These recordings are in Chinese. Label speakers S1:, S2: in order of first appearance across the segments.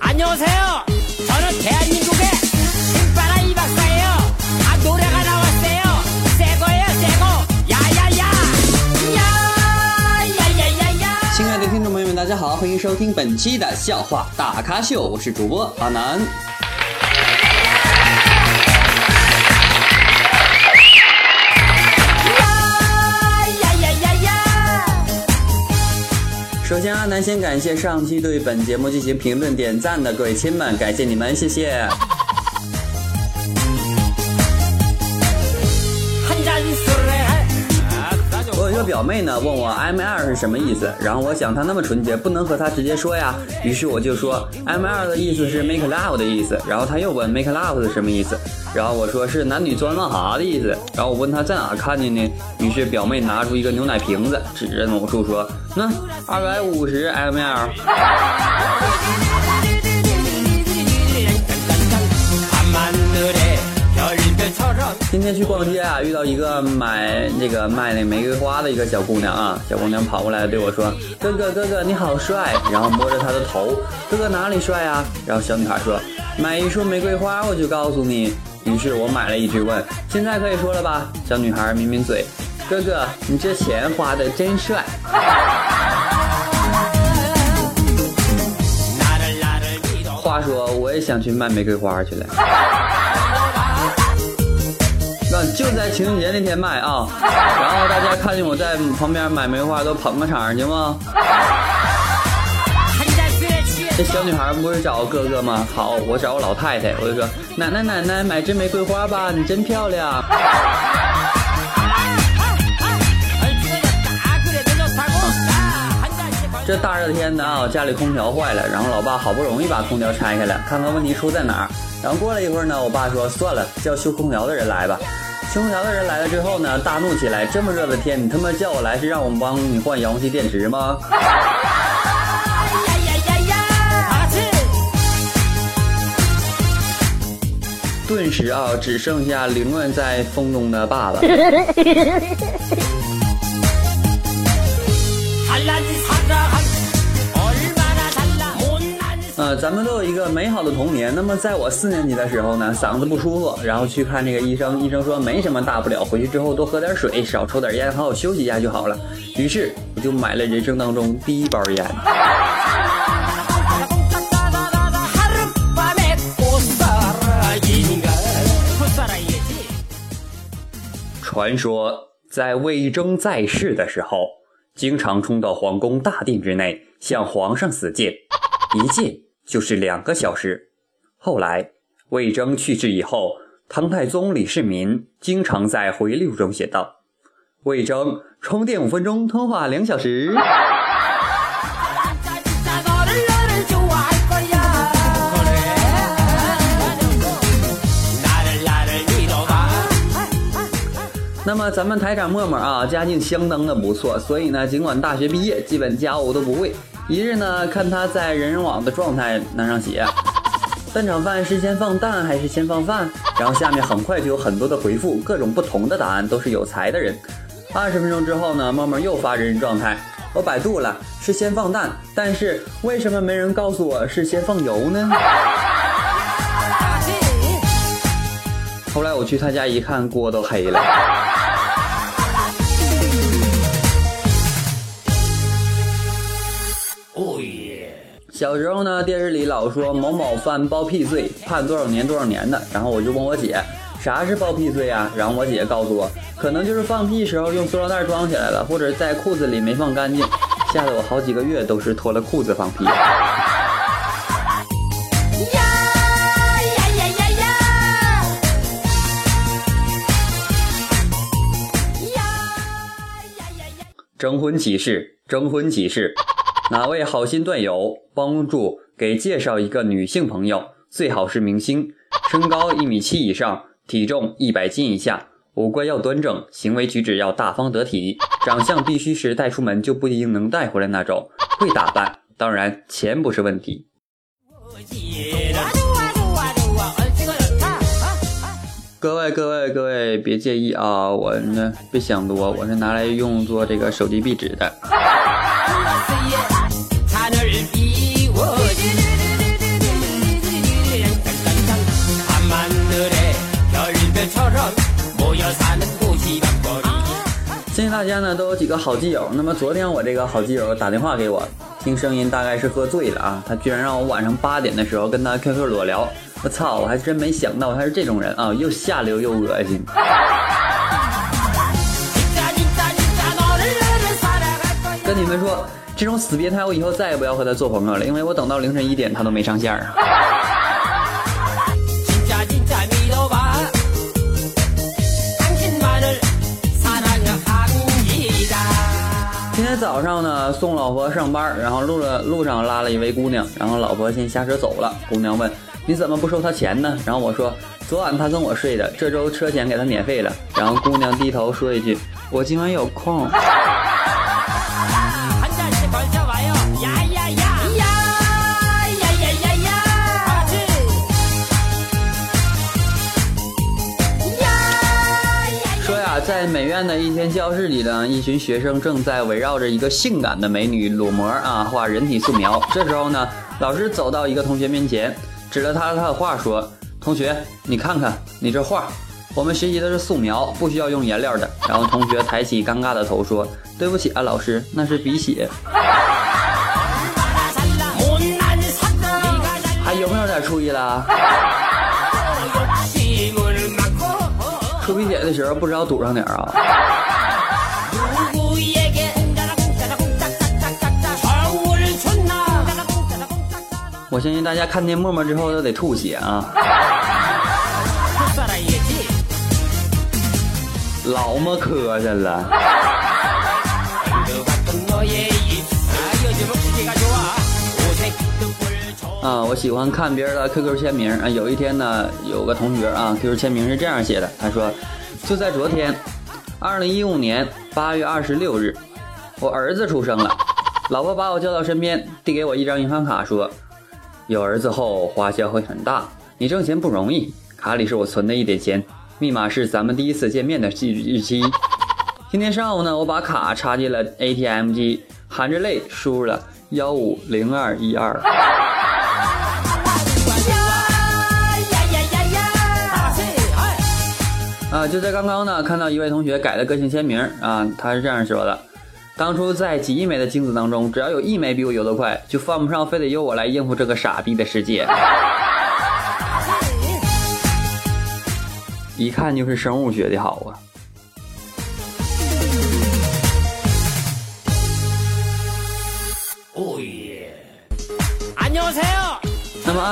S1: 안녕하세요. 저는 대한민국의 신바라 이박사예요. 아 노래가 나왔어요. 새거예요 새거. 야야야. 야야야야야.
S2: 亲爱的听众朋友们，大家好，欢迎收听本期的笑话大咖秀，我是主播阿南。 首先，阿南先感谢上期对本节目进行评论点赞的各位亲们，感谢你们，谢谢。表妹呢，问我 M L 是什么意思，然后我想她那么纯洁，不能和她直接说呀，于是我就说 M L 的意思是 make love 的意思，然后她又问 make love 是什么意思，然后我说是男女钻浪哈的意思，然后我问她在哪看见呢，于是表妹拿出一个牛奶瓶子，指着某处说，那二百五十 M L。今天去逛街啊遇到一个买那个卖那玫瑰花的一个小姑娘啊小姑娘跑过来对我说哥哥哥哥你好帅然后摸着她的头哥哥哪里帅啊然后小女孩说买一束玫瑰花我就告诉你于是我买了一句问现在可以说了吧小女孩抿抿嘴。哥哥你这钱花的真帅。话说我也想去卖玫瑰花去了。就在情人节那天卖啊，然后大家看见我在旁边买梅花，都捧个场行吗？这小女孩不是找哥哥吗？好，我找我老太太，我就说奶奶奶奶买支玫瑰花吧，你真漂亮。这大热天的啊，家里空调坏了，然后老爸好不容易把空调拆下来，看看问题出在哪儿。然后过了一会儿呢，我爸说算了，叫修空调的人来吧。空调的人来了之后呢，大怒起来：这么热的天，你他妈叫我来是让我们帮你换遥控器电池吗？顿时啊，只剩下凌乱在风中的爸爸。咱们都有一个美好的童年那么在我四年级的时候呢嗓子不舒服然后去看这个医生医生说没什么大不了回去之后多喝点水少抽点烟好好休息一下就好了。于是我就买了人生当中第一包烟。传说在魏征在世的时候经常冲到皇宫大殿之内向皇上死谏一进就是两个小时。后来魏征去世以后，唐太宗李世民经常在回忆录中写道：“魏征充电五分钟，通话两小时。”那么咱们台长沫沫啊，家境相当的不错，所以呢，尽管大学毕业，基本家务都不会。一日呢，看他在人人网的状态那上写，蛋炒饭是先放蛋还是先放饭？然后下面很快就有很多的回复，各种不同的答案，都是有才的人。二十分钟之后呢，默默又发人人状态，我百度了，是先放蛋，但是为什么没人告诉我是先放油呢？后来我去他家一看，锅都黑了。小时候呢，电视里老说某某犯包屁罪，判多少年多少年的，然后我就问我姐，啥是包屁罪呀？然后我姐告诉我，可能就是放屁时候用塑料袋装起来了，或者在裤子里没放干净，吓得我好几个月都是脱了裤子放屁。
S1: 呀呀呀呀呀！呀呀呀呀！
S2: 征婚启事，征婚启事。哪位好心段友帮助给介绍一个女性朋友最好是明星身高一米七以上体重一百斤以下五官要端正行为举止要大方得体长相必须是带出门就不一定能带回来那种会打扮当然钱不是问题。各位各位各位别介意啊我呢别想多我是拿来用做这个手机壁纸的。相信大家呢都有几个好基友。那么昨天我这个好基友打电话给我，听声音大概是喝醉了啊，他居然让我晚上八点的时候跟他 QQ 裸聊。我操，我还真没想到他是这种人啊，又下流又恶心。跟你们说，这种死变态，我以后再也不要和他做朋友了，因为我等到凌晨一点，他都没上线啊。今天早上呢，送老婆上班，然后路了路上拉了一位姑娘，然后老婆先下车走了。姑娘问：“你怎么不收她钱呢？”然后我说：“昨晚她跟我睡的，这周车钱给她免费了。”然后姑娘低头说一句：“我今晚有空。”在美院的一间教室里呢一群学生正在围绕着一个性感的美女裸模啊画人体素描。这时候呢老师走到一个同学面前指着他他的画说同学你看看你这画我们学习的是素描不需要用颜料的。然后同学抬起尴尬的头说对不起啊老师那是
S1: 鼻血。
S2: 还有没有点出息了？出鼻血的时候不知道堵上点啊，我相信大家看见沫沫之后都得吐血啊，老么磕碜了。啊，我喜欢看别人的 QQ 签名啊。有一天呢，有个同学啊，QQ 签名是这样写的，他说：“就在昨天，二零一五年八月二十六日，我儿子出生了。老婆把我叫到身边，递给我一张银行卡，说：有儿子后花销会很大，你挣钱不容易。卡里是我存的一点钱，密码是咱们第一次见面的日日期。今天上午呢，我把卡插进了 ATM 机，含着泪输入了幺五零二一二。”啊，就在刚刚呢，看到一位同学改了个性签名啊，他是这样说的：当初在几亿枚的精子当中，只要有一枚比我游得快，就犯不上非得由我来应付这个傻逼的世界。一看就是生物学的好啊！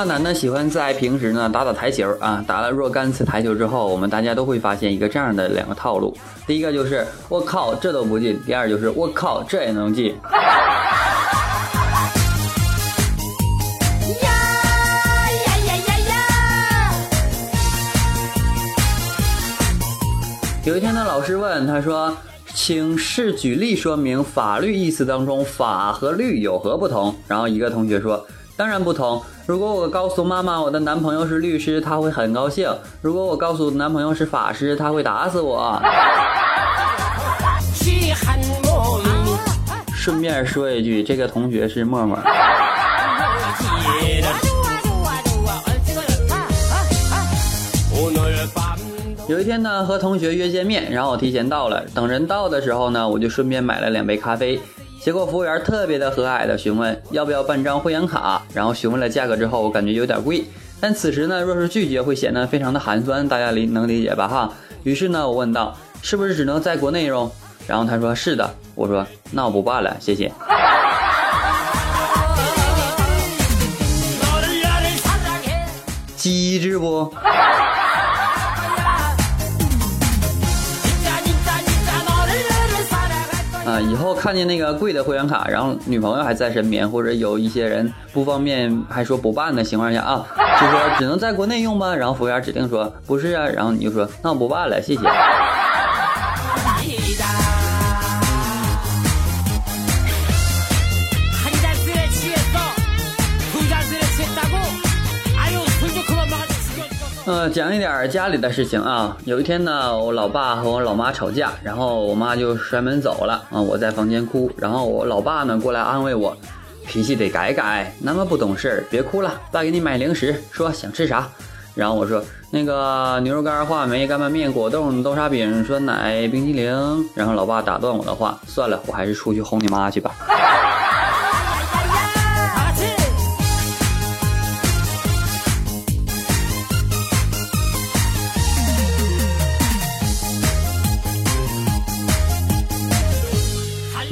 S2: 男呢喜欢在平时呢打打台球啊，打了若干次台球之后，我们大家都会发现一个这样的两个套路：第一个就是我靠这都不进；第二就是我靠这也能进。有一天呢，老师问他说：“请试举例说明法律意思当中‘法’和‘律’有何不同？”然后一个同学说。当然不同，如果我告诉妈妈我的男朋友是律师，她会很高兴。如果我告诉男朋友是法师，他会打死我。顺便说一句，这个同学是默默。有一天呢，和同学约见面，然后我提前到了，等人到的时候呢，我就顺便买了两杯咖啡。结果服务员特别的和蔼的询问要不要办张会员卡然后询问了价格之后我感觉有点贵但此时呢若是拒绝会显得非常的寒酸大家理能理解吧哈？于是呢我问道是不是只能在国内用？然后他说是的。我说那我不办了谢谢。机智不？以后看见那个贵的会员卡，然后女朋友还在身边，或者有一些人不方便还说不办的情况下啊，就说只能在国内用吧？然后服务员指定说不是啊，然后你就说那我不办了，谢谢。呃，讲一点家里的事情啊。有一天呢，我老爸和我老妈吵架，然后我妈就摔门走了啊。我在房间哭，然后我老爸呢过来安慰我，脾气得改改，那么不懂事儿，别哭了，爸给你买零食，说想吃啥。然后我说那个牛肉干、话梅、干拌面、果冻、豆沙饼、酸奶、冰淇淋。然后老爸打断我的话，算了，我还是出去哄你妈去吧。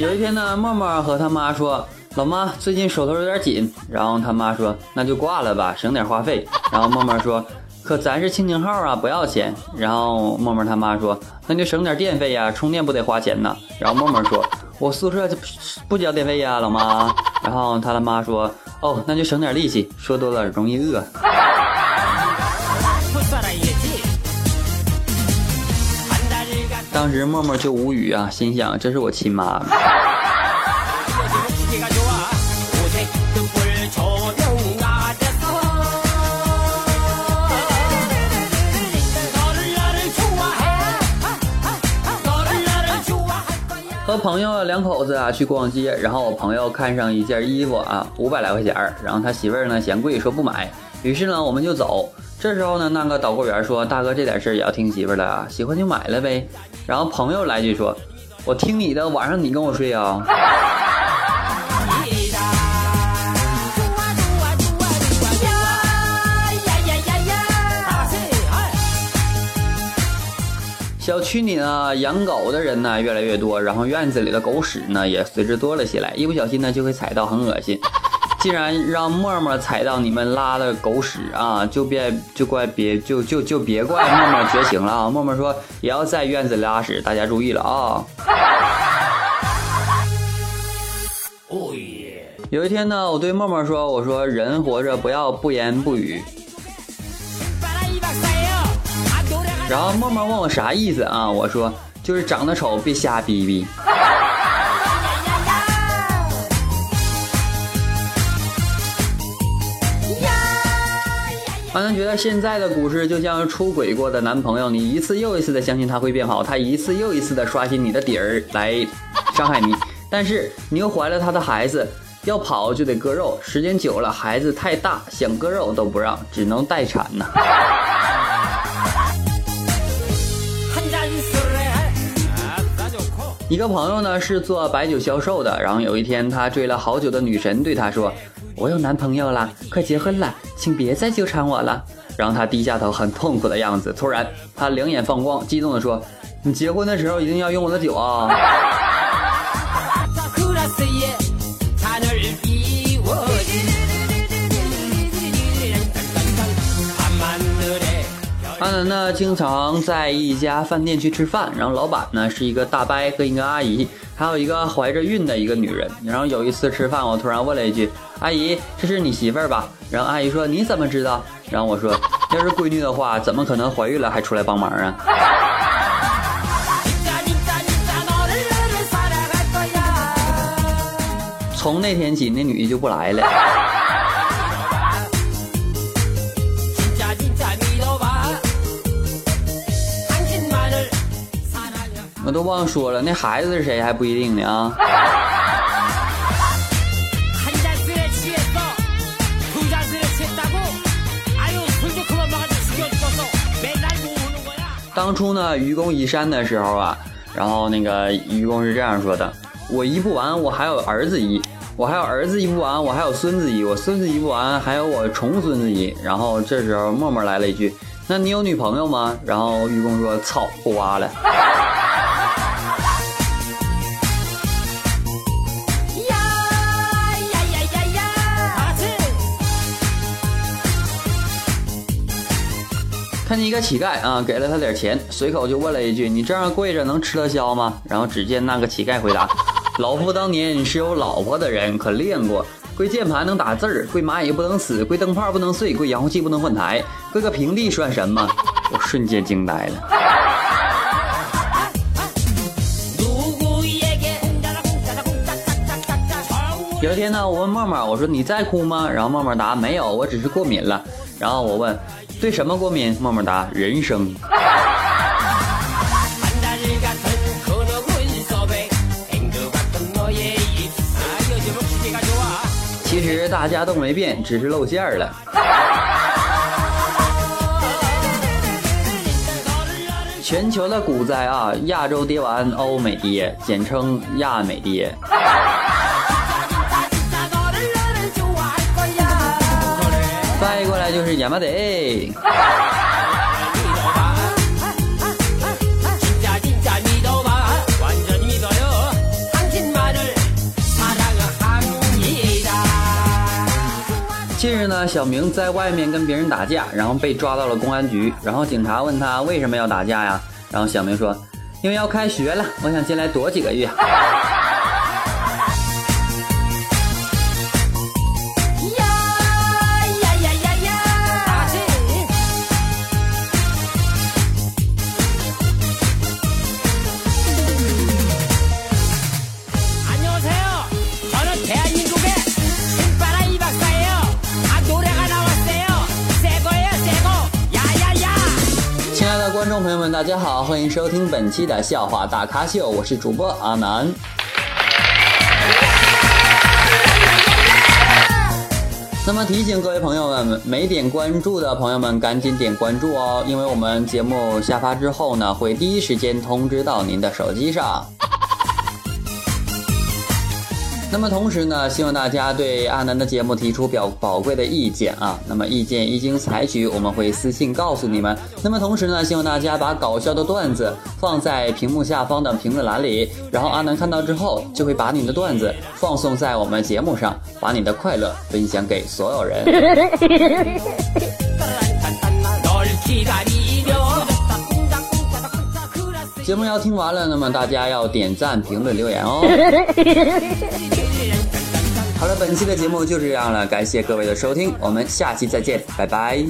S2: 有一天呢，默默和他妈说：“老妈，最近手头有点紧。”然后他妈说：“那就挂了吧，省点话费。”然后默默说：“可咱是亲情号啊，不要钱。”然后默默他妈说：“那就省点电费呀，充电不得花钱呢。”然后默默说：“我宿舍不交电费呀，老妈。”然后他的妈说：“哦，那就省点力气，说多了容易饿。”当时默默就无语啊，心想这是我亲妈。和朋友两口子啊去逛街，然后我朋友看上一件衣服啊，五百来块钱儿，然后他媳妇儿呢嫌贵，说不买，于是呢我们就走。这时候呢，那个导购员说：“大哥，这点事儿也要听媳妇的啊，喜欢就买了呗。”然后朋友来句说：“我听你的，晚上你跟我睡啊。”小区里呢，养狗的人呢越来越多，然后院子里的狗屎呢也随之多了起来，一不小心呢就会踩到，很恶心。既然让沫沫踩到你们拉的狗屎啊，就别就怪别就就就别怪沫沫绝情了啊！沫沫说也要在院子里拉屎，大家注意了啊！哦耶！有一天呢，我对沫沫说：“我说人活着不要不言不语。”然后沫沫问我啥意思啊？我说就是长得丑别瞎逼逼。反正觉得现在的股市就像出轨过的男朋友，你一次又一次的相信他会变好，他一次又一次的刷新你的底儿来伤害你，但是你又怀了他的孩子，要跑就得割肉，时间久了孩子太大，想割肉都不让，只能待产呢。一个朋友呢是做白酒销售的，然后有一天他追了好久的女神对他说：“我有男朋友了，快结婚了，请别再纠缠我了。”然后他低下头，很痛苦的样子。突然他两眼放光，激动的说：“你结婚的时候一定要用我的酒啊！”阿南呢，经常在一家饭店去吃饭，然后老板呢是一个大伯和一个阿姨，还有一个怀着孕的一个女人。然后有一次吃饭，我突然问了一句：“阿姨，这是你媳妇儿吧？”然后阿姨说：“你怎么知道？”然后我说：“要是闺女的话，怎么可能怀孕了还出来帮忙啊？” 从那天起，那女的就不来了。我都忘说了，那孩子是谁还不一定呢啊！当初呢，愚公移山的时候啊，然后那个愚公是这样说的：我移不完，我还有儿子移；我还有儿子移不完，我还有孙子移；我孙子移不完，还有我重孙子移。然后这时候默默来了一句：那你有女朋友吗？然后愚公说：操，不挖了。看见一个乞丐啊，给了他点钱，随口就问了一句：“你这样跪着能吃得消吗？”然后只见那个乞丐回答：“ 老夫当年是有老婆的人，可练过。跪键盘能打字儿，跪蚂蚁不能死，跪灯泡不能碎，跪遥控器不能换台，跪个平地算什么？”我瞬间惊呆了。有一天呢，我问默默：“我说你在哭吗？”然后默默答：“没有，我只是过敏了。”然后我问。对什么过敏？么么哒，人生。其实大家都没变，只是露馅了。全球的股灾啊，亚洲跌完，欧美跌，简称亚美跌。翻译过来就是亚麻得。近日呢小明在外面跟别人打架然后被抓到了公安局然后警察问他为什么要打架呀？然后小明说因为要开学了我想进来躲几个月。友们，大家好，欢迎收听本期的笑话大咖秀，我是主播阿南。那么提醒各位朋友们，没点关注的朋友们赶紧点关注哦，因为我们节目下发之后呢，会第一时间通知到您的手机上。那么同时呢希望大家对阿南的节目提出表宝贵的意见啊。那么意见一经采取我们会私信告诉你们。那么同时呢希望大家把搞笑的段子放在屏幕下方的评论栏里。然后阿南看到之后就会把你的段子放送在我们节目上把你的快乐分享给所有人。节目要听完了那么大家要点赞评论留言哦。好了，本期的节目就这样了，感谢各位的收听，我们下期再见，拜拜。